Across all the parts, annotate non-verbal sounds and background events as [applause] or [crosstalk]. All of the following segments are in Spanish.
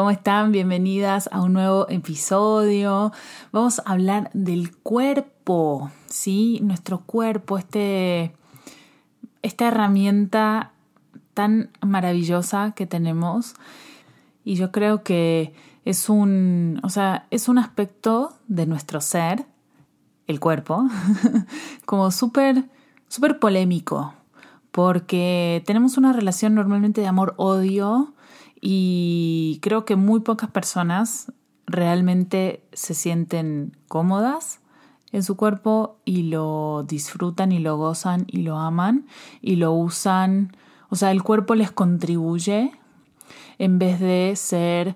¿Cómo están? Bienvenidas a un nuevo episodio. Vamos a hablar del cuerpo, ¿sí? Nuestro cuerpo, este, esta herramienta tan maravillosa que tenemos. Y yo creo que es un, o sea, es un aspecto de nuestro ser, el cuerpo, [laughs] como súper, súper polémico, porque tenemos una relación normalmente de amor-odio y creo que muy pocas personas realmente se sienten cómodas en su cuerpo y lo disfrutan y lo gozan y lo aman y lo usan, o sea, el cuerpo les contribuye en vez de ser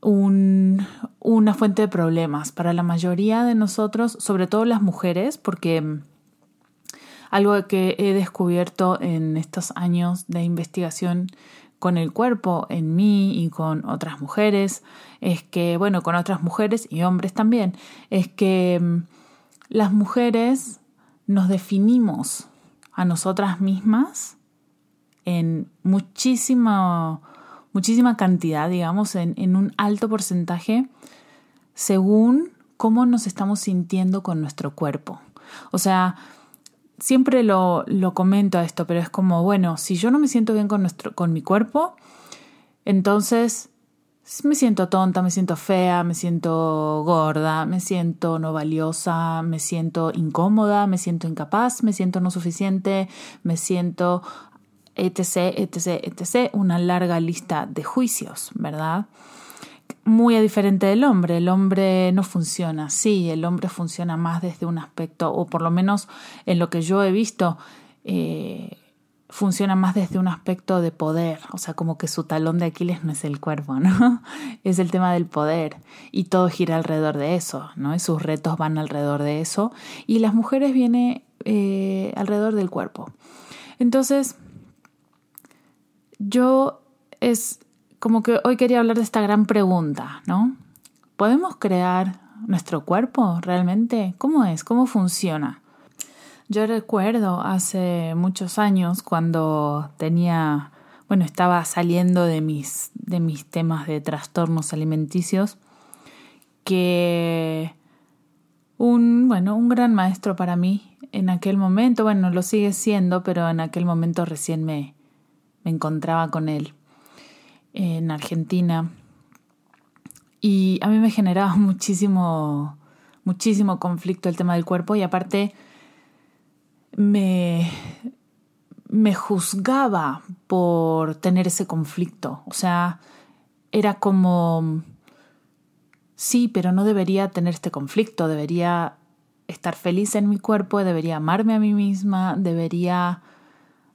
un, una fuente de problemas. Para la mayoría de nosotros, sobre todo las mujeres, porque algo que he descubierto en estos años de investigación con el cuerpo en mí y con otras mujeres, es que, bueno, con otras mujeres y hombres también, es que mm, las mujeres nos definimos a nosotras mismas en muchísima, muchísima cantidad, digamos, en, en un alto porcentaje, según cómo nos estamos sintiendo con nuestro cuerpo. O sea, siempre lo, lo comento a esto, pero es como, bueno, si yo no me siento bien con, nuestro, con mi cuerpo, entonces me siento tonta, me siento fea, me siento gorda, me siento no valiosa, me siento incómoda, me siento incapaz, me siento no suficiente, me siento etc, etc, etc, una larga lista de juicios, ¿verdad? Muy diferente del hombre. El hombre no funciona así, el hombre funciona más desde un aspecto, o por lo menos en lo que yo he visto, eh, funciona más desde un aspecto de poder, o sea, como que su talón de Aquiles no es el cuerpo, ¿no? [laughs] Es el tema del poder y todo gira alrededor de eso, ¿no? Y sus retos van alrededor de eso y las mujeres vienen eh, alrededor del cuerpo. Entonces, yo es como que hoy quería hablar de esta gran pregunta, ¿no? ¿Podemos crear nuestro cuerpo realmente? ¿Cómo es? ¿Cómo funciona? Yo recuerdo hace muchos años cuando tenía, bueno, estaba saliendo de mis, de mis temas de trastornos alimenticios, que un, bueno, un gran maestro para mí en aquel momento, bueno, lo sigue siendo, pero en aquel momento recién me, me encontraba con él en Argentina y a mí me generaba [laughs] muchísimo, muchísimo conflicto el tema del cuerpo y aparte me, me juzgaba por tener ese conflicto. O sea, era como, sí, pero no debería tener este conflicto, debería estar feliz en mi cuerpo, debería amarme a mí misma, debería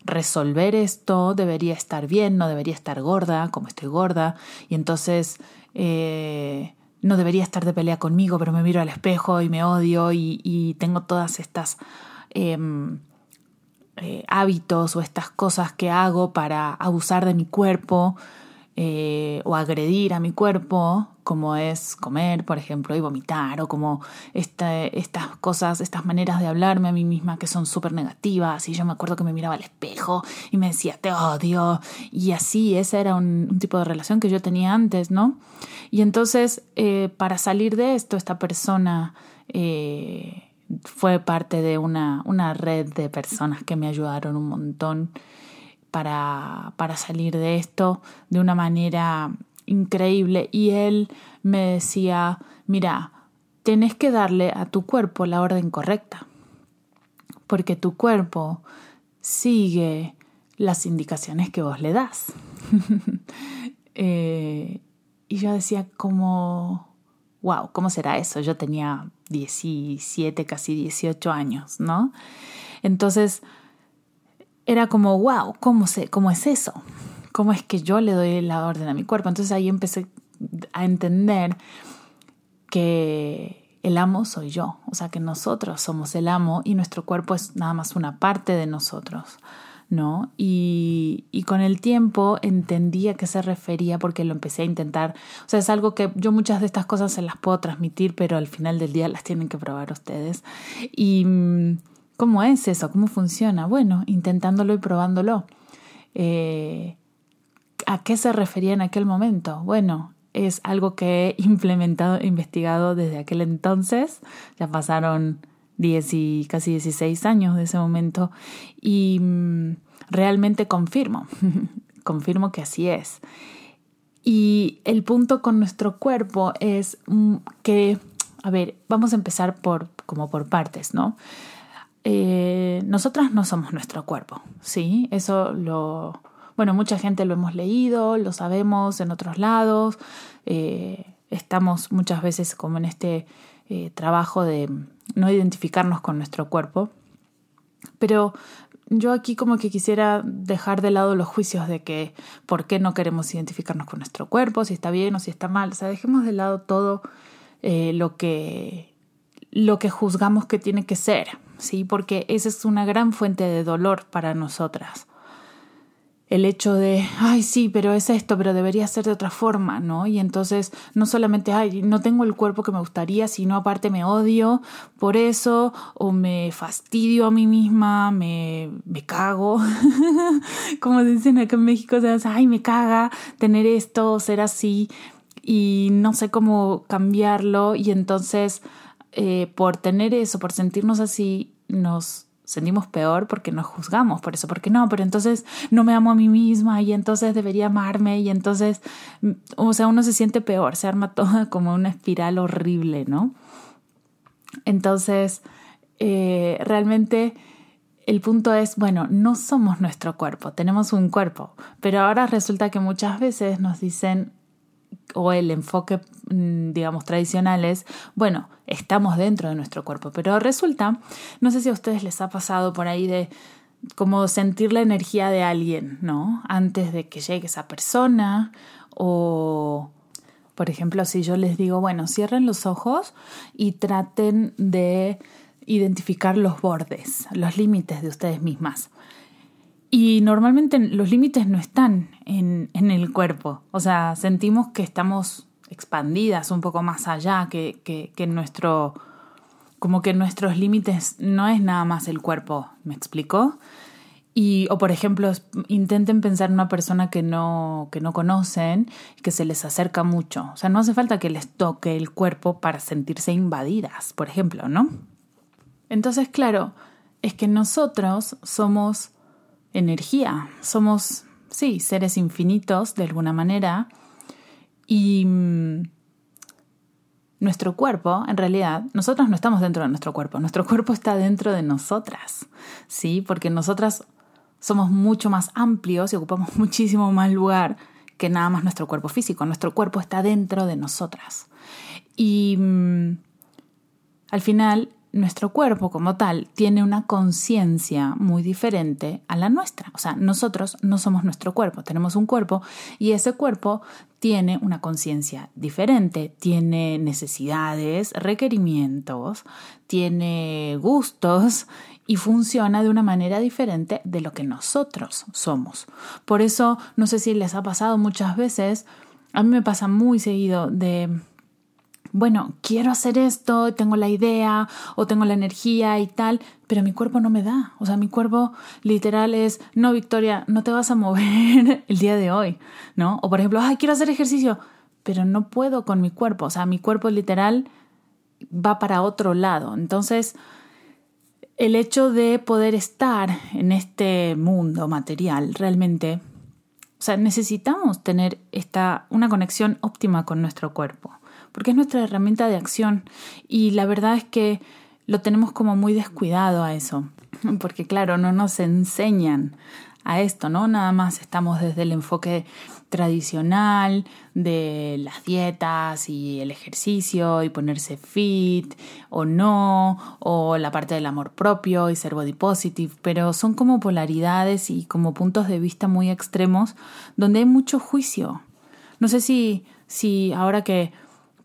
resolver esto, debería estar bien, no debería estar gorda, como estoy gorda, y entonces eh, no debería estar de pelea conmigo, pero me miro al espejo y me odio y, tengo todas estas em, eh, hábitos o estas cosas que hago para abusar de mi cuerpo eh, o agredir a mi cuerpo, como es comer, por ejemplo, y vomitar, o como estas cosas, estas maneras de hablarme a mí misma que son súper negativas, y yo me acuerdo que me miraba al espejo y me decía, te odio, y así, ese era un, tipo de relación que yo tenía antes, ¿no? Y entonces, eh, para salir de esto, esta persona... Eh, fue parte de una, una red de personas que me ayudaron un montón para, para salir de esto de una manera increíble y él me decía, mira, tenés que darle a tu cuerpo la orden correcta, porque tu cuerpo sigue las indicaciones que vos le das. [laughs] Eh, y yo decía como, wow, ¿cómo será eso? Yo tenía 17, casi 18 años, ¿no? Entonces, era como, wow, ¿cómo, sé, ¿cómo es eso? ¿Cómo es que yo le doy la orden a mi cuerpo? Entonces ahí empecé a entender que el amo soy yo, o sea que nosotros somos el amo y nuestro cuerpo es nada más una parte de nosotros. ¿no? Y, y, con el tiempo entendí a qué se refería porque lo empecé a intentar. O sea, es algo que yo muchas de estas cosas se las puedo transmitir, pero al final del día las tienen que probar ustedes. Y mm, ¿cómo es eso? ¿Cómo funciona? Bueno, intentándolo y probándolo. Eh, ¿A qué se refería en aquel momento? Bueno, es algo que he [laughs] implementado, e investigado desde aquel entonces. Ya pasaron 10 y casi 16 años de ese momento y mm, realmente confirmo, [laughs] confirmo que así es. Y el punto con nuestro cuerpo es mm, que, a ver, vamos a empezar por como por partes, ¿no? Eh, nosotras no somos nuestro cuerpo, ¿sí? Eso lo, bueno, mucha gente lo hemos leído, lo sabemos en otros lados, eh, estamos muchas veces como en este eh, trabajo de no identificarnos con nuestro cuerpo. Pero yo aquí como que quisiera dejar de lado los juicios de que por qué no queremos identificarnos con nuestro cuerpo, si está bien o si está mal. O sea, dejemos de lado todo lo que lo que juzgamos que tiene que ser, ¿sí? Porque esa es una gran fuente de dolor para nosotras el hecho de, ay, sí, pero es esto, pero debería ser de otra forma, ¿no? Y entonces no solamente, ay, no tengo el cuerpo que me gustaría, sino aparte me odio por eso, o me fastidio a mí misma, me, me cago, [laughs] como dicen acá en México, o sea, ay, me caga tener esto, ser así, y no sé cómo cambiarlo, y entonces eh, por tener eso, por sentirnos así, nos sentimos peor porque nos juzgamos por eso, porque no, pero entonces no me amo a mí misma y entonces debería amarme y entonces, mm, o sea, uno se siente peor, se arma todo [laughs] como una espiral horrible, ¿no? Entonces, eh, realmente el punto es, bueno, no somos nuestro cuerpo, tenemos un cuerpo, pero ahora resulta que muchas veces nos dicen, o el enfoque, mm, digamos, tradicional es, bueno, estamos dentro de nuestro cuerpo, pero resulta, no sé si a ustedes les ha pasado por ahí de como sentir la energía de alguien, ¿no? Antes de que llegue esa persona o, por ejemplo, si yo les digo, bueno, cierren los ojos y traten de identificar los bordes, los límites de ustedes mismas. Y normalmente los límites no están en, en, el cuerpo. O sea, sentimos que estamos expandidas un poco más allá, que, que, que nuestro. como que nuestros límites no es nada más el cuerpo. ¿Me explico? Y, o por ejemplo, intenten pensar en una persona que no, que no conocen, que se les acerca mucho. O sea, no hace falta que les toque el cuerpo para sentirse invadidas, por ejemplo, ¿no? Entonces, claro, es que nosotros somos energía. Somos, sí, seres infinitos de alguna manera. Y mm, nuestro cuerpo, en realidad, nosotros no estamos dentro de nuestro cuerpo, nuestro cuerpo está dentro de nosotras, ¿sí? Porque nosotras somos mucho más amplios y ocupamos [laughs] muchísimo más lugar que nada más nuestro cuerpo físico. Nuestro cuerpo está dentro de nosotras. Y mm, al final nuestro cuerpo como tal tiene una conciencia muy diferente a la nuestra. O sea, nosotros no somos nuestro cuerpo, tenemos un cuerpo y ese cuerpo tiene una conciencia diferente, tiene necesidades, requerimientos, tiene gustos y funciona de una manera diferente de lo que nosotros somos. Por eso, no sé si les ha pasado muchas veces, a mí me pasa muy seguido de bueno, quiero hacer esto, tengo la idea o tengo la energía y tal, pero mi cuerpo no me da. O sea, mi cuerpo literal es, no, Victoria, no te vas a mover [laughs] el día de hoy, ¿no? O por ejemplo, ay, quiero hacer ejercicio, pero no puedo con mi cuerpo. O sea, mi cuerpo literal va para otro lado. Entonces, el hecho de poder estar en este mundo material realmente, o sea, necesitamos tener esta, una conexión óptima con nuestro cuerpo porque es nuestra herramienta de acción y la verdad es que lo tenemos como muy descuidado a eso, [laughs] porque claro, no nos enseñan a esto, ¿no? Nada más estamos desde el enfoque tradicional de las dietas y el ejercicio y ponerse fit o no, o la parte del amor propio y ser body positive, pero son como polaridades y como puntos de vista muy extremos donde hay mucho juicio. No sé si, si ahora que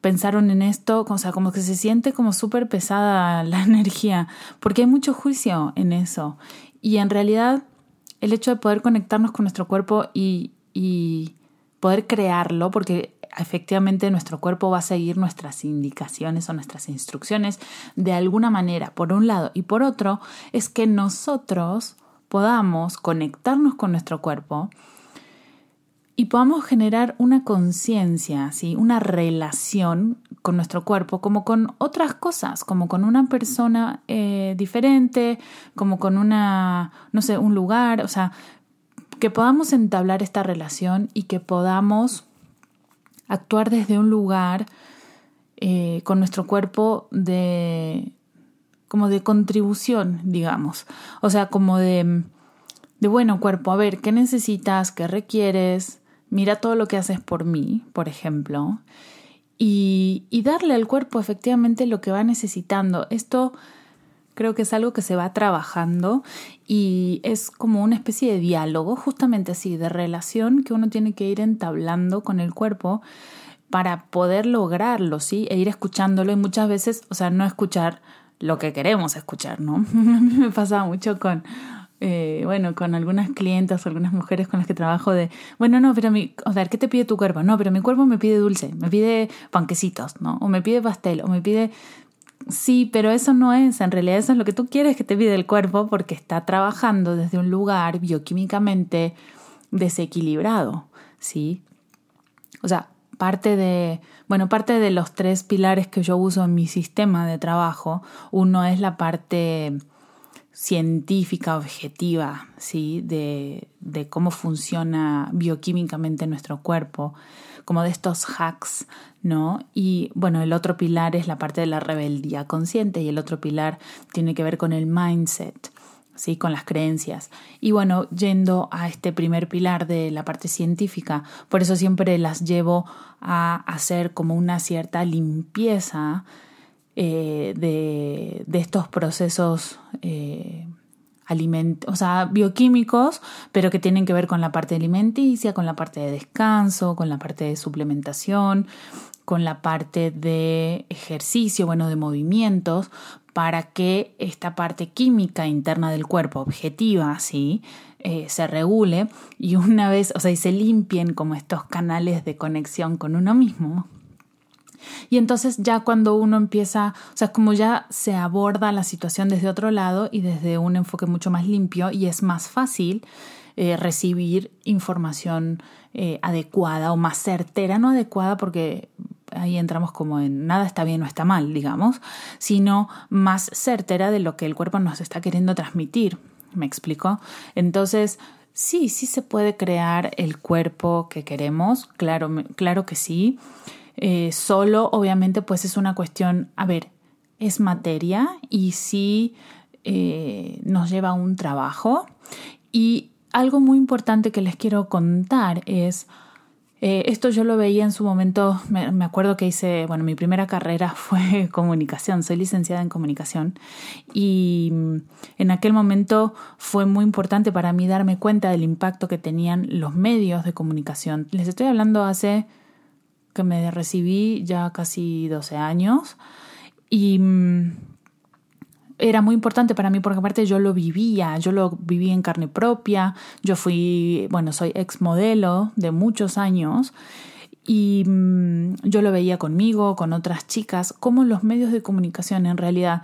pensaron en esto, o sea, como que se siente como súper pesada la [laughs] energía, porque hay mucho juicio en eso. Y en realidad el hecho de poder conectarnos con nuestro cuerpo y, y poder crearlo, porque efectivamente nuestro cuerpo va a seguir nuestras indicaciones o nuestras instrucciones de alguna manera, por un lado, y por otro, es que nosotros podamos conectarnos con nuestro cuerpo y podamos generar una conciencia, ¿sí? una relación con nuestro cuerpo, como con otras cosas, como con una persona eh, diferente, como con una, no sé, un lugar, o sea, que podamos entablar esta relación y que podamos actuar desde un lugar eh, con nuestro cuerpo de como de contribución, digamos, o sea, como de de bueno cuerpo, a ver, ¿qué necesitas? ¿Qué requieres? Mira todo lo que haces por mí, por ejemplo, y, darle al cuerpo efectivamente lo que va necesitando. Esto creo que es algo que se va trabajando y es como una especie de diálogo, justamente así, de relación que uno tiene que ir entablando con el cuerpo para poder lograrlo, ¿sí? E ir escuchándolo y muchas veces, o sea, no escuchar lo que queremos escuchar, ¿no? [laughs] A mí me pasa mucho con, eh, bueno, con algunas clientas algunas mujeres con las que trabajo de, bueno, no, pero mi, o sea, ¿qué te pide tu cuerpo? No, pero mi cuerpo me pide dulce, me pide panquecitos, ¿no? O me pide pastel, o me pide... Sí, pero eso no es, en realidad eso es lo que tú quieres que te pide el cuerpo porque está trabajando desde un lugar bioquímicamente desequilibrado, ¿sí? O sea, parte de, bueno, parte de los tres pilares que yo uso en mi sistema de trabajo, uno es la parte científica, objetiva, ¿sí? De, de, cómo funciona bioquímicamente nuestro cuerpo, como de estos hacks, ¿no? Y bueno, el otro pilar es la parte de la rebeldía consciente y el otro pilar tiene que ver con el mindset. ¿sí? con las creencias. Y bueno, yendo a este primer pilar de la parte científica, por eso siempre las llevo a hacer como una cierta limpieza eh, de, de, estos procesos eh, o sea, bioquímicos, pero que tienen que ver con la parte alimenticia, con la parte de descanso, con la parte de suplementación, con la parte de ejercicio, bueno, de movimientos, para que esta parte química interna del cuerpo, objetiva, ¿sí? Eh, se regule y una vez, o sea, y se limpien como estos canales de conexión con uno mismo, y entonces ya cuando uno empieza, o sea, como ya se aborda la situación desde otro lado y desde un enfoque mucho más limpio y es más fácil eh, recibir información eh, adecuada o más certera, no adecuada porque ahí entramos como en nada está bien o está mal, digamos, sino más certera de lo que el cuerpo nos está queriendo transmitir. ¿Me explico? Entonces, sí, sí se puede crear el cuerpo que queremos, claro, claro que sí. Eh, solo, obviamente, pues es una cuestión, a ver, es materia y sí eh, nos lleva a un trabajo. Y algo muy importante que les quiero contar es, eh, esto yo lo veía en su momento, me, acuerdo que hice, bueno, mi primera carrera [laughs] fue comunicación, soy licenciada en comunicación y mm, en aquel momento fue muy importante para mí darme cuenta del impacto que tenían los medios de comunicación. Les estoy hablando hace que me recibí ya casi 12 años y mm, era muy importante para mí porque aparte yo lo vivía, yo lo viví en carne propia, yo fui, bueno, soy ex modelo de muchos años y mm, yo lo veía conmigo, con otras chicas, cómo los medios de comunicación en realidad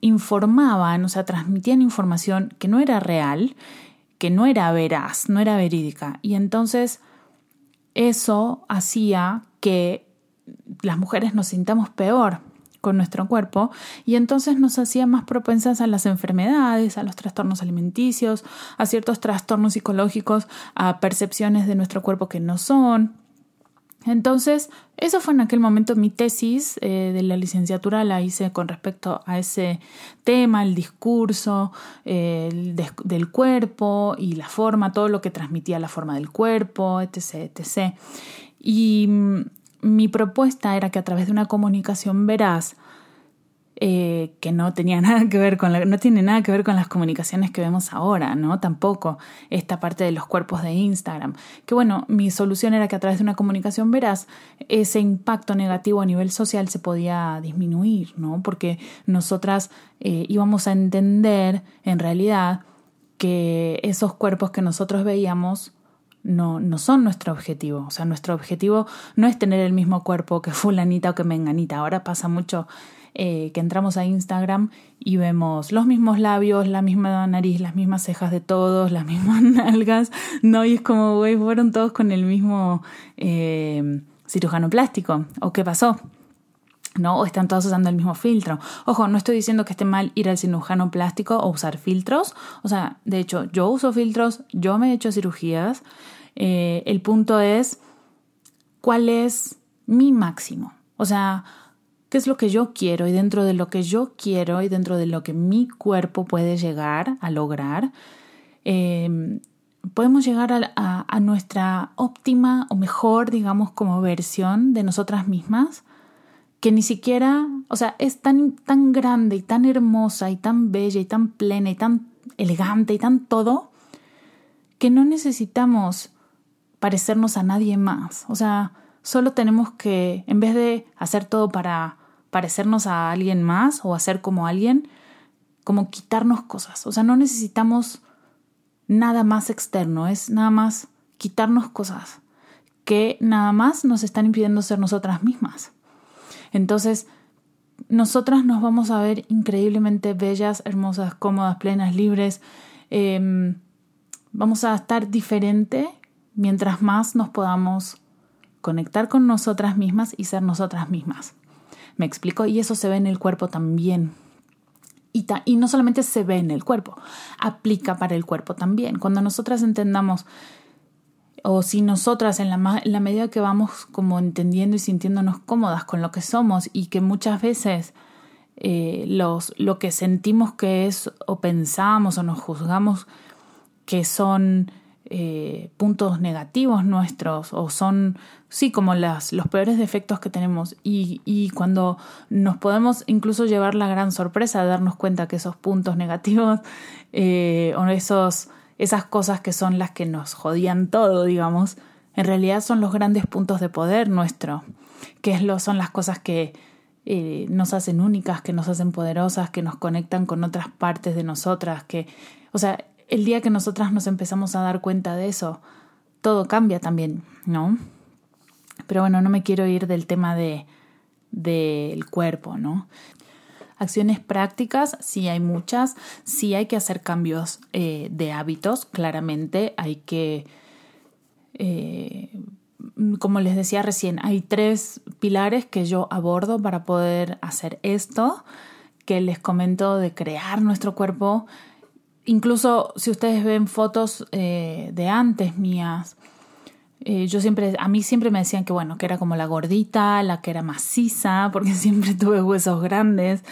informaban, o sea, transmitían información que no era real, que no era veraz, no era verídica. Y entonces eso hacía que las mujeres nos sintamos peor con nuestro cuerpo y entonces nos hacía más propensas a las enfermedades, a los trastornos alimenticios, a ciertos trastornos psicológicos, a percepciones de nuestro cuerpo que no son. Entonces, eso fue en aquel momento mi tesis eh, de la licenciatura, la hice con respecto a ese tema, el discurso eh, del cuerpo y la forma, todo lo que transmitía la forma del cuerpo, etc. etc. Y mm, mi propuesta era que a través de una comunicación veraz, eh, que no tenía [laughs] nada que ver con la, no tiene nada que ver con las comunicaciones que vemos ahora, ¿no? Tampoco esta parte de los cuerpos de Instagram. Que bueno, mi solución era que a través de una comunicación veraz ese impacto negativo a nivel social se podía disminuir, ¿no? Porque nosotras eh, íbamos a entender en realidad que esos cuerpos que nosotros veíamos no, no son nuestro objetivo. O sea, nuestro objetivo no es tener el mismo cuerpo que fulanita o que menganita. Ahora pasa mucho eh, que entramos a Instagram y vemos los mismos labios, la misma nariz, las mismas cejas de todos, las [laughs] mismas nalgas, ¿no? Y es como, güey, fueron todos con el mismo eh, cirujano plástico. ¿O qué pasó? ¿no? O están todos usando el mismo filtro. Ojo, no estoy diciendo que esté mal ir al cirujano plástico o usar filtros. O sea, de hecho, yo uso filtros, yo me he hecho cirugías. Eh, el punto es, ¿cuál es mi máximo? O sea, ¿qué es lo que yo quiero? Y dentro de lo que yo quiero y dentro de lo que mi cuerpo puede llegar a lograr, em, podemos llegar a, a, nuestra óptima o mejor, digamos, como versión de nosotras mismas que ni siquiera, o sea, es tan, tan grande y tan hermosa y tan bella y tan plena y tan elegante y tan todo, que no necesitamos parecernos a nadie más. O sea, solo tenemos que, en vez de hacer todo para parecernos a alguien más o hacer como alguien, como quitarnos cosas. O sea, no necesitamos nada más externo, es nada más quitarnos cosas que nada más nos están impidiendo ser nosotras mismas. Entonces, nosotras nos vamos a ver increíblemente bellas, hermosas, cómodas, plenas, libres. Em, vamos a estar diferente mientras más nos podamos conectar con nosotras mismas y ser nosotras mismas. ¿Me explico? Y eso se ve en el cuerpo también. Y, y, no solamente se ve en el cuerpo, aplica para el cuerpo también. Cuando nosotras entendamos o si nosotras en la, la medida que vamos como entendiendo y sintiéndonos cómodas con lo que somos y que muchas veces eh, los, lo que sentimos que es o pensamos o nos juzgamos que son eh, puntos negativos nuestros o son, sí, como las, los peores defectos que tenemos. Y, y cuando nos podemos incluso llevar la gran sorpresa de darnos cuenta que esos puntos [laughs] negativos eh, o esos esas cosas que son las que nos jodían todo, digamos, en realidad son los grandes puntos de poder nuestro, que es lo, son las cosas que eh, nos hacen únicas, que nos hacen poderosas, que nos conectan con otras partes de nosotras, que, o sea, el día que nosotras nos empezamos a dar cuenta de eso, todo cambia también, ¿no? Pero bueno, no me quiero ir del tema de del cuerpo, ¿no? Acciones prácticas, sí hay muchas, sí hay que hacer cambios eh, de hábitos, claramente hay que, eh, como les decía recién, hay tres pilares que yo abordo para poder hacer esto, que les comento de crear nuestro cuerpo. Incluso si ustedes ven fotos eh, de antes mías, eh, yo siempre, a mí siempre me decían que bueno, que era como la gordita, la que era maciza, porque [laughs] siempre tuve huesos grandes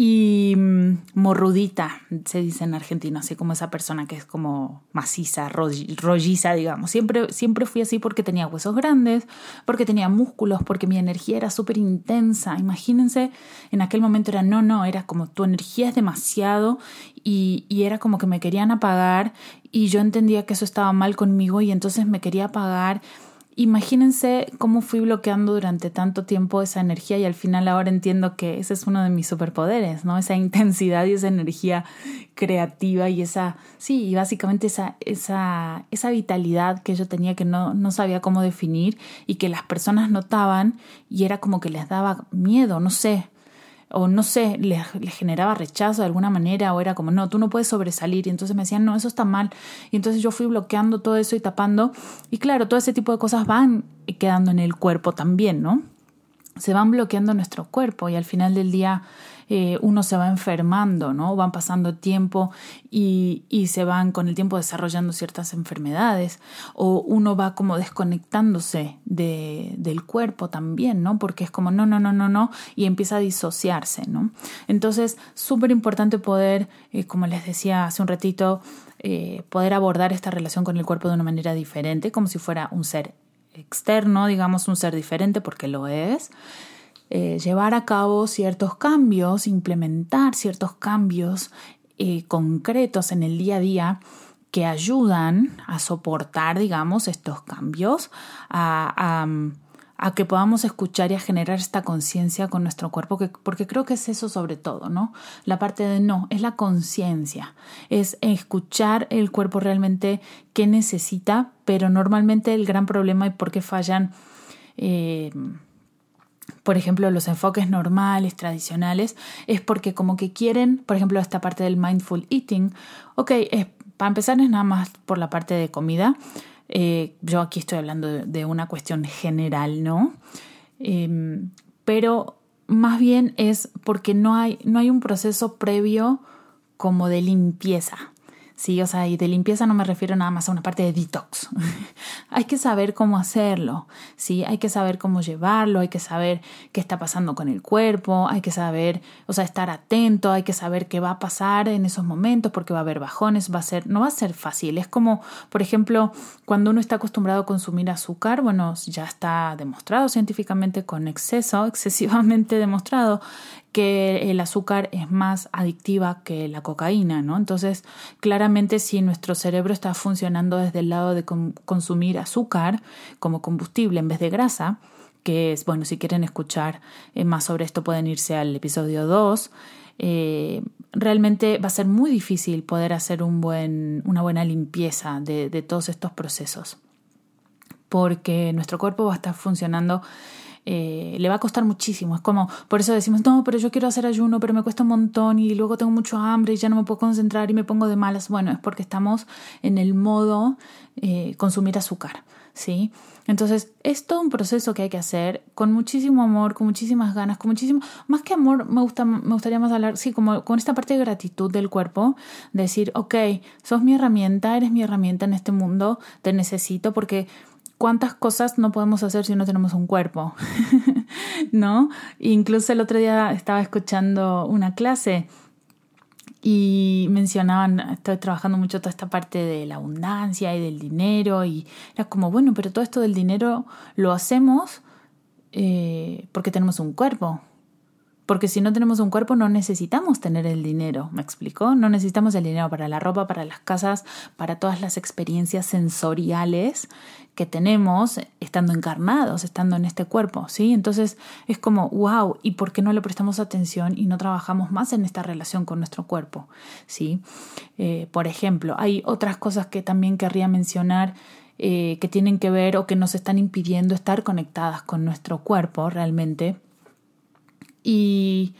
y mm, morrudita, se dice en argentino, así como esa persona que es como maciza, rolliza, digamos. Siempre, siempre fui así porque tenía huesos grandes, porque tenía músculos, porque mi energía era súper intensa. Imagínense, en aquel momento era no, no, era como tu energía es demasiado y, y era como que me querían apagar y yo entendía que eso estaba mal conmigo y entonces me quería apagar Imagínense cómo fui bloqueando durante tanto tiempo esa energía y al final ahora entiendo que ese es uno de mis superpoderes, ¿no? Esa [laughs] intensidad y esa energía creativa y esa, sí, y básicamente esa, esa, esa vitalidad que yo tenía que no, no sabía cómo definir y que las personas notaban y era como que les daba miedo, no sé, o no sé, le, generaba rechazo de alguna manera, o era como, no, tú no puedes sobresalir, y entonces me decían, no, eso está mal, y entonces yo fui bloqueando todo eso y tapando, y claro, todo ese tipo de cosas van quedando en el cuerpo también, ¿no? Se van bloqueando nuestro cuerpo y al final del día eh, uno se va enfermando, ¿no? Van pasando tiempo y, y se van con el tiempo desarrollando ciertas enfermedades o uno va como desconectándose de, del cuerpo también, ¿no? Porque es como no, no, no, no, no y empieza a disociarse, ¿no? Entonces, súper importante poder, eh, como les decía hace un ratito, eh, poder abordar esta relación con el cuerpo de una manera diferente, como si fuera un ser externo, digamos, un ser diferente, porque lo es eh, llevar a cabo ciertos cambios, implementar ciertos cambios eh, concretos en el día a día que ayudan a soportar, digamos, estos cambios, a, que podamos escuchar y a generar esta conciencia con nuestro cuerpo, porque creo que es eso sobre todo, ¿no? La parte de no, es la conciencia, es escuchar el cuerpo realmente qué necesita, pero normalmente el gran problema y por qué fallan... Eh, por ejemplo, los enfoques normales, tradicionales, es porque como que quieren, por ejemplo, esta parte del mindful eating, ok, para empezar es nada más por la parte de comida, eh, yo aquí estoy hablando de, una cuestión general, ¿no? Em, pero más bien es porque no hay, no hay un proceso previo como de limpieza. Sí, o sea, y de limpieza no me refiero nada más a una parte de detox. [laughs] hay que saber cómo hacerlo, sí, hay que saber cómo llevarlo, hay que saber qué está pasando con el cuerpo, hay que saber, o sea, estar atento, hay que saber qué va a pasar en esos momentos porque va a haber bajones, va a ser, no va a ser fácil. Es como, por ejemplo, cuando uno está acostumbrado a consumir azúcar, bueno, ya está demostrado científicamente con exceso, [laughs] excesivamente demostrado que el azúcar es más adictiva que la cocaína, ¿no? Entonces, claramente si nuestro cerebro está funcionando desde el lado de consumir azúcar como combustible en vez de grasa, que es, bueno, si quieren escuchar eh, más sobre esto pueden irse al episodio 2, eh, realmente va a ser muy difícil poder hacer una buena limpieza de todos estos procesos, porque nuestro cuerpo va a estar funcionando eh, le va a costar muchísimo. Es como, por eso decimos, no, pero yo quiero hacer ayuno, pero me cuesta un montón y luego tengo mucho hambre y ya no me puedo concentrar y me pongo de malas. Bueno, es porque estamos en el modo eh, consumir azúcar, ¿sí? Entonces, es todo un proceso que hay que hacer con muchísimo amor, con muchísimas ganas, con muchísimo, más que amor, me, gusta, me gustaría más hablar, sí, como con esta parte de gratitud del cuerpo, decir, ok, sos mi herramienta, eres mi herramienta en este mundo, te necesito porque cuántas cosas no podemos hacer si no tenemos un cuerpo, [laughs] ¿no? Incluso el otro día estaba escuchando una clase y mencionaban, estoy trabajando mucho toda esta parte de la abundancia y del dinero y era como, bueno, pero todo esto del dinero lo hacemos eh, porque tenemos un cuerpo, porque si no tenemos un cuerpo no necesitamos tener el dinero, ¿me explicó? No necesitamos el dinero para la ropa, para las casas, para todas las experiencias sensoriales que tenemos estando encarnados, estando en este cuerpo, ¿sí? Entonces es como, wow, ¿y por qué no le prestamos atención y no trabajamos más en esta relación con nuestro cuerpo, ¿sí? Eh, por ejemplo, hay otras cosas que también querría mencionar eh, que tienen que ver o que nos están impidiendo estar conectadas con nuestro cuerpo realmente y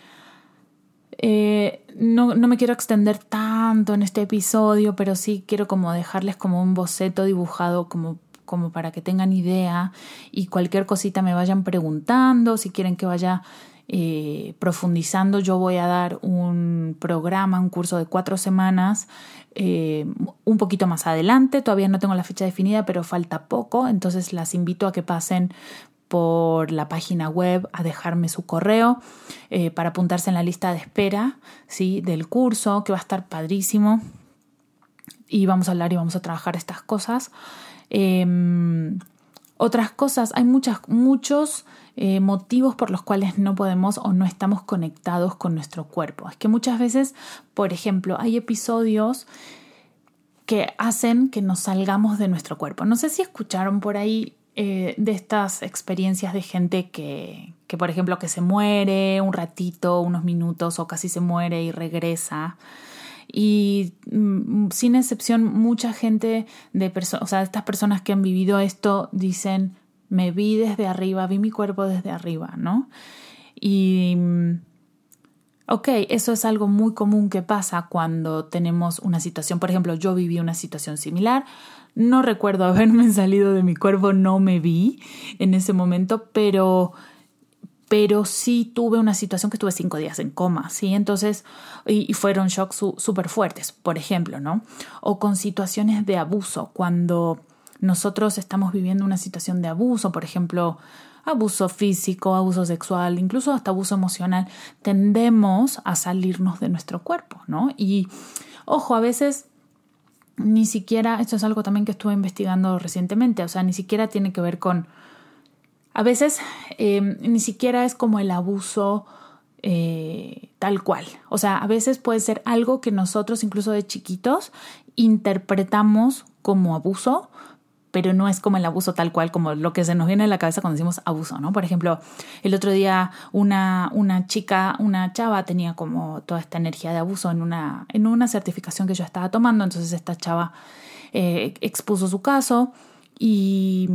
eh, no, no, me quiero extender tanto en este episodio, pero sí quiero como dejarles como un boceto dibujado como, como para que tengan idea y cualquier cosita me vayan preguntando, si quieren que vaya eh, profundizando, yo voy a dar un programa, un curso de cuatro semanas, eh, un poquito más adelante, todavía no tengo la fecha definida, pero falta poco, entonces las invito a que pasen por la página web a dejarme su correo eh, para apuntarse en la lista de espera ¿sí? del curso, que va a estar padrísimo. Y vamos a hablar y vamos a trabajar estas cosas. Em, otras cosas, hay muchas, muchos eh, motivos por los cuales no podemos o no estamos conectados con nuestro cuerpo. Es que muchas veces, por ejemplo, hay episodios que hacen que nos salgamos de nuestro cuerpo. No sé si escucharon por ahí eh, de estas experiencias de gente que, que, por ejemplo, que se muere un ratito, unos minutos o casi se muere y regresa. Y mm, sin excepción, mucha gente de personas, o sea, estas personas que han vivido esto dicen, me vi desde arriba, vi mi cuerpo desde arriba, ¿no? Y mm, Ok, eso es algo muy común que pasa cuando tenemos una situación, por ejemplo, yo viví una situación similar, no recuerdo haberme [laughs] salido de mi cuerpo, no me vi en ese momento, pero pero sí tuve una situación que estuve cinco días en coma, ¿sí? Entonces, y, fueron shocks súper fuertes, por ejemplo, ¿no? O con situaciones de abuso, cuando nosotros estamos viviendo una situación de abuso, por ejemplo, abuso físico, abuso sexual, incluso hasta abuso emocional, tendemos a salirnos de nuestro cuerpo, ¿no? Y, ojo, a veces ni siquiera, esto es algo también que estuve investigando recientemente, o sea, ni siquiera tiene que ver con a veces em, ni siquiera es como el abuso eh, tal cual. O sea, a veces puede ser algo que nosotros, incluso de chiquitos, interpretamos como abuso, pero no es como el abuso tal cual, como lo que se nos viene a la cabeza cuando decimos abuso, ¿no? Por ejemplo, el otro día una, una chica, una chava tenía como toda esta energía de abuso en una, en una certificación que yo estaba tomando, entonces esta chava eh, expuso su caso y,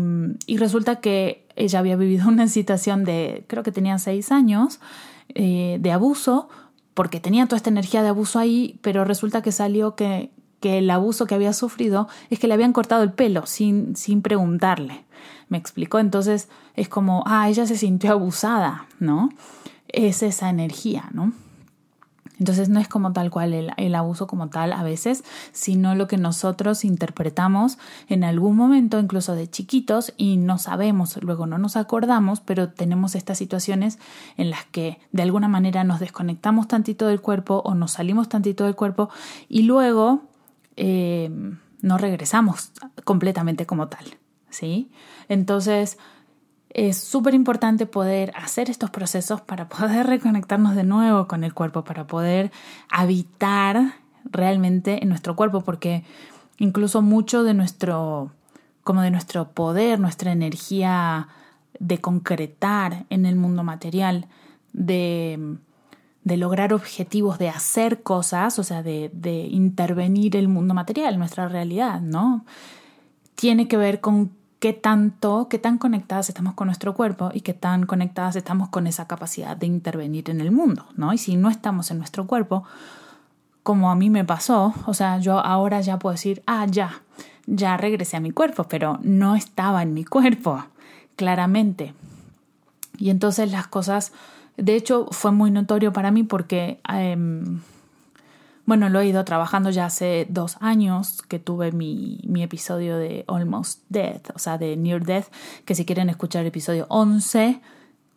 y, resulta que ella había vivido una situación de, creo que tenía seis años, eh, de abuso, porque tenía toda esta energía de abuso ahí, pero resulta que salió que, que el abuso que había sufrido es que le habían cortado el pelo sin, sin preguntarle. Me explicó, entonces es como, ah, ella se sintió abusada, ¿no? Es esa energía, ¿no? Entonces no es como tal cual el, el, abuso como tal a veces, sino lo que nosotros interpretamos en algún momento, incluso de chiquitos, y no sabemos, luego no nos acordamos, pero tenemos estas situaciones en las que de alguna manera nos desconectamos tantito del cuerpo o nos salimos tantito del cuerpo y luego eh, no regresamos completamente como tal, ¿sí? Entonces, es súper importante poder hacer estos procesos para poder [laughs] reconectarnos de nuevo con el cuerpo, para poder habitar realmente en nuestro cuerpo, porque incluso mucho de nuestro, como de nuestro poder, nuestra energía de concretar en el mundo material, de de lograr objetivos, de hacer cosas, o sea, de, de intervenir el mundo material, nuestra realidad, ¿no? Tiene que ver con qué tanto, qué tan conectadas estamos con nuestro cuerpo y qué tan conectadas estamos con esa capacidad de intervenir en el mundo, ¿no? Y si no estamos en nuestro cuerpo, como a mí me pasó, o sea, yo ahora ya puedo decir, ah, ya, ya regresé a mi cuerpo, pero no estaba en mi cuerpo, claramente. Y entonces las cosas de hecho, fue muy notorio para mí porque, em, bueno, lo he ido trabajando ya hace dos años que tuve mi, mi, episodio de Almost Death, o sea, de Near Death, que si quieren escuchar el episodio 11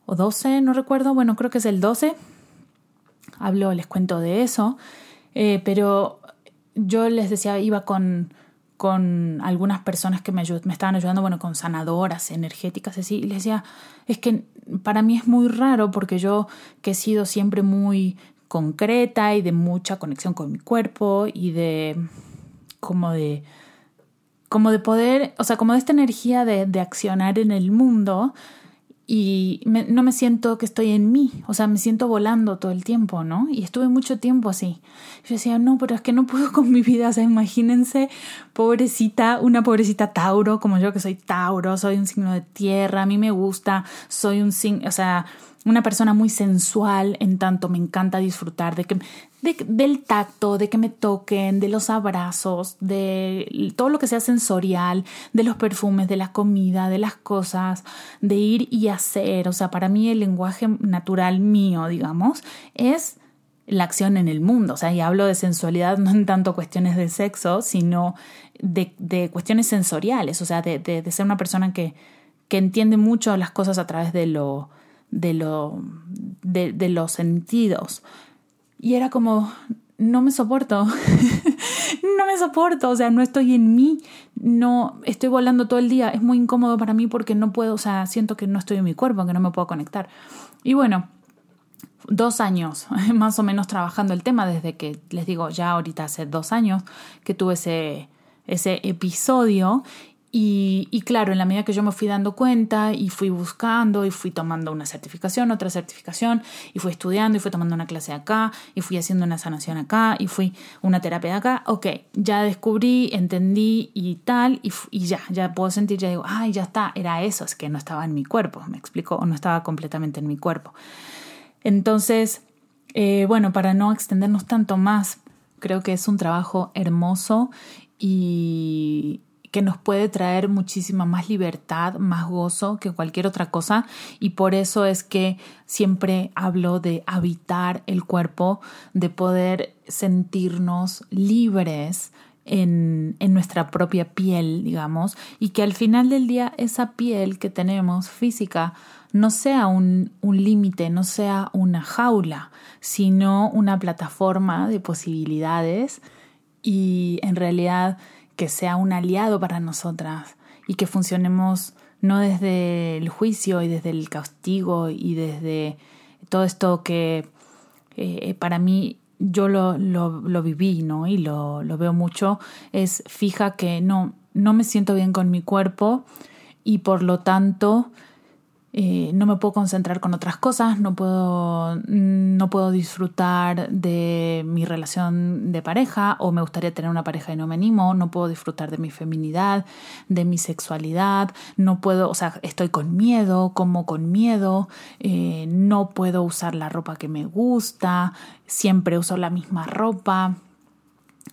o 12, no recuerdo, bueno, creo que es el 12, hablo, les cuento de eso, eh, pero yo les decía, iba con con algunas personas que me, me estaban ayudando, bueno, con sanadoras energéticas, así, y les decía, es que para mí es muy raro porque yo que he sido siempre muy concreta y de mucha conexión con mi cuerpo y de como de como de poder, o sea, como de esta energía de, de accionar en el mundo, y no me siento que estoy en mí, o sea, me siento volando todo el tiempo, ¿no? Y estuve mucho tiempo así. Yo decía, no, pero es que no puedo [laughs] con mi vida, o sea, imagínense, pobrecita, una pobrecita Tauro, como yo que soy Tauro, soy un signo de tierra, a mí me gusta, soy un signo, o sea, una persona muy sensual, en tanto me encanta disfrutar de que del tacto, de que me toquen, de los abrazos, de todo lo que sea sensorial, de los perfumes, de la comida, de las cosas, de ir y hacer. O sea, para mí el lenguaje natural mío, digamos, es la acción en el mundo. O sea, y hablo de sensualidad [laughs] no en tanto cuestiones de sexo, sino de, cuestiones sensoriales. O sea, de, de, de ser una persona que, que entiende mucho las cosas a través de lo de, lo, de, de los sentidos. Y era como, no me soporto, [laughs] no me soporto, o sea, no estoy en mí, no estoy volando todo el día, es muy incómodo para mí porque no puedo, o sea, siento que no estoy en mi cuerpo, que no me puedo conectar. Y bueno, dos años [laughs] más o menos trabajando el tema desde que, les digo, ya ahorita hace dos años que tuve ese, ese episodio y, claro, en la medida que yo me fui dando cuenta y fui buscando y fui tomando una certificación, otra certificación, y fui estudiando y fui tomando una clase acá, y fui haciendo una sanación acá, y fui una terapia acá, ok, ya descubrí, entendí y tal, y, ya, ya puedo sentir, ya digo, ay, ya está, era eso, es que no estaba en mi cuerpo, me explico, o no estaba completamente en mi cuerpo. Entonces, eh, bueno, para no extendernos tanto más, creo que es un trabajo hermoso y, que nos puede traer muchísima más libertad, más gozo que cualquier otra cosa. Y por eso es que siempre hablo de habitar el cuerpo, de poder sentirnos libres en, en, nuestra propia piel, digamos, y que al final del día esa piel que tenemos física no sea un, un límite, no sea una jaula, sino una plataforma de posibilidades. Y en realidad que sea un aliado para nosotras y que funcionemos no desde el juicio y desde el castigo y desde todo esto que eh, para mí yo lo, lo, viví, ¿no? Y lo, lo, veo mucho, es fija que no, no me siento bien con mi cuerpo y por lo tanto eh, no me puedo concentrar con otras cosas, no puedo, no puedo disfrutar de mi relación de pareja o me gustaría tener una pareja y no me animo, no puedo disfrutar de mi feminidad, de mi sexualidad, no puedo, o sea, estoy con miedo, como con miedo, eh, no puedo usar la ropa que me gusta, siempre uso la misma ropa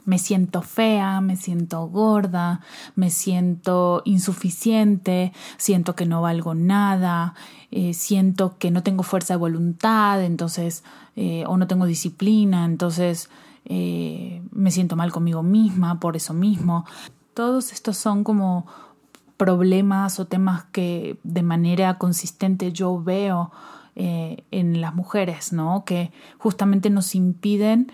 me siento fea, me siento gorda, me siento insuficiente, siento que no valgo nada, eh, siento que no tengo fuerza de voluntad, entonces, eh, o no tengo disciplina, entonces eh, me siento mal conmigo misma por eso mismo. Todos estos son como problemas o temas que de manera consistente yo veo en las mujeres, ¿no? Que justamente nos impiden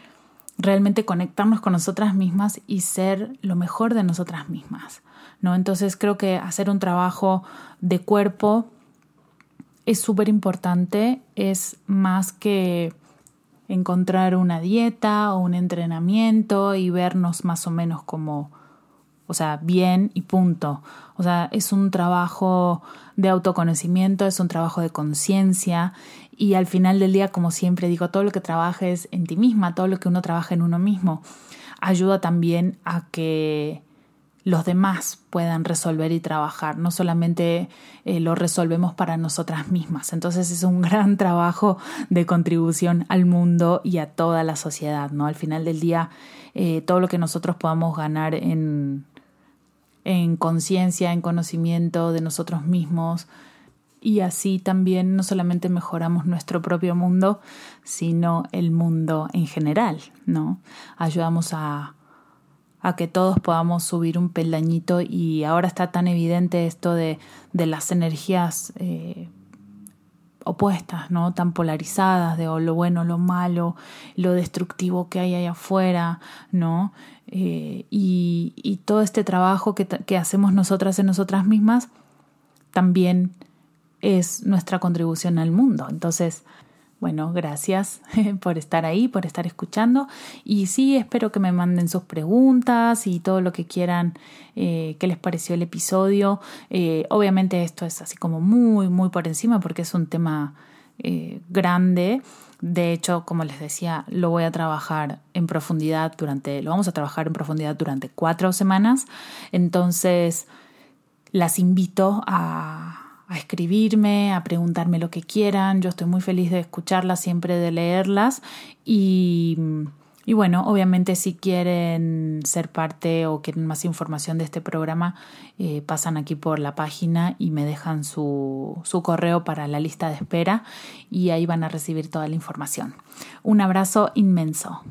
realmente conectarnos con nosotras mismas y ser lo mejor de nosotras mismas. ¿no? Entonces creo que hacer un trabajo de cuerpo es súper importante, es más que encontrar una dieta o un entrenamiento y vernos más o menos como, o sea, bien y punto. O sea, es un trabajo de autoconocimiento, es un trabajo de conciencia y al final del día, como siempre digo, todo lo que trabajes en ti misma, todo lo que uno trabaja en uno mismo, ayuda también a que los demás puedan resolver y trabajar, no solamente eh, lo resolvemos para nosotras mismas. Entonces es un [laughs] gran trabajo de contribución al mundo y a toda la sociedad, ¿no? Al final del día, eh, todo lo que nosotros podamos ganar en, en conciencia, en conocimiento de nosotros mismos, y así también no solamente mejoramos nuestro propio mundo, sino el mundo en general, ¿no? Ayudamos a, a que todos podamos subir un peldañito y ahora está tan evidente esto de, de las energías eh, opuestas, ¿no? Tan polarizadas de lo bueno, lo malo, lo destructivo que hay allá afuera, ¿no? Eh, y, y, todo este trabajo que, que hacemos nosotras en nosotras mismas también es nuestra contribución al mundo. Entonces, bueno, gracias [laughs] por estar ahí, por estar escuchando. Y sí, espero que me manden sus preguntas y todo lo que quieran, eh, qué les pareció el episodio. Eh, obviamente esto es así como muy, muy por encima porque es un tema eh, grande. De hecho, como les decía, lo voy a trabajar en profundidad durante, lo vamos a trabajar en profundidad durante cuatro semanas. Entonces, las invito a a escribirme, a preguntarme lo que quieran. Yo estoy muy feliz de escucharlas, siempre de leerlas. Y, y bueno, obviamente si quieren ser parte o quieren más información de este programa, eh, pasan aquí por la página y me dejan su, su correo para la lista de espera y ahí van a recibir toda la información. Un abrazo inmenso.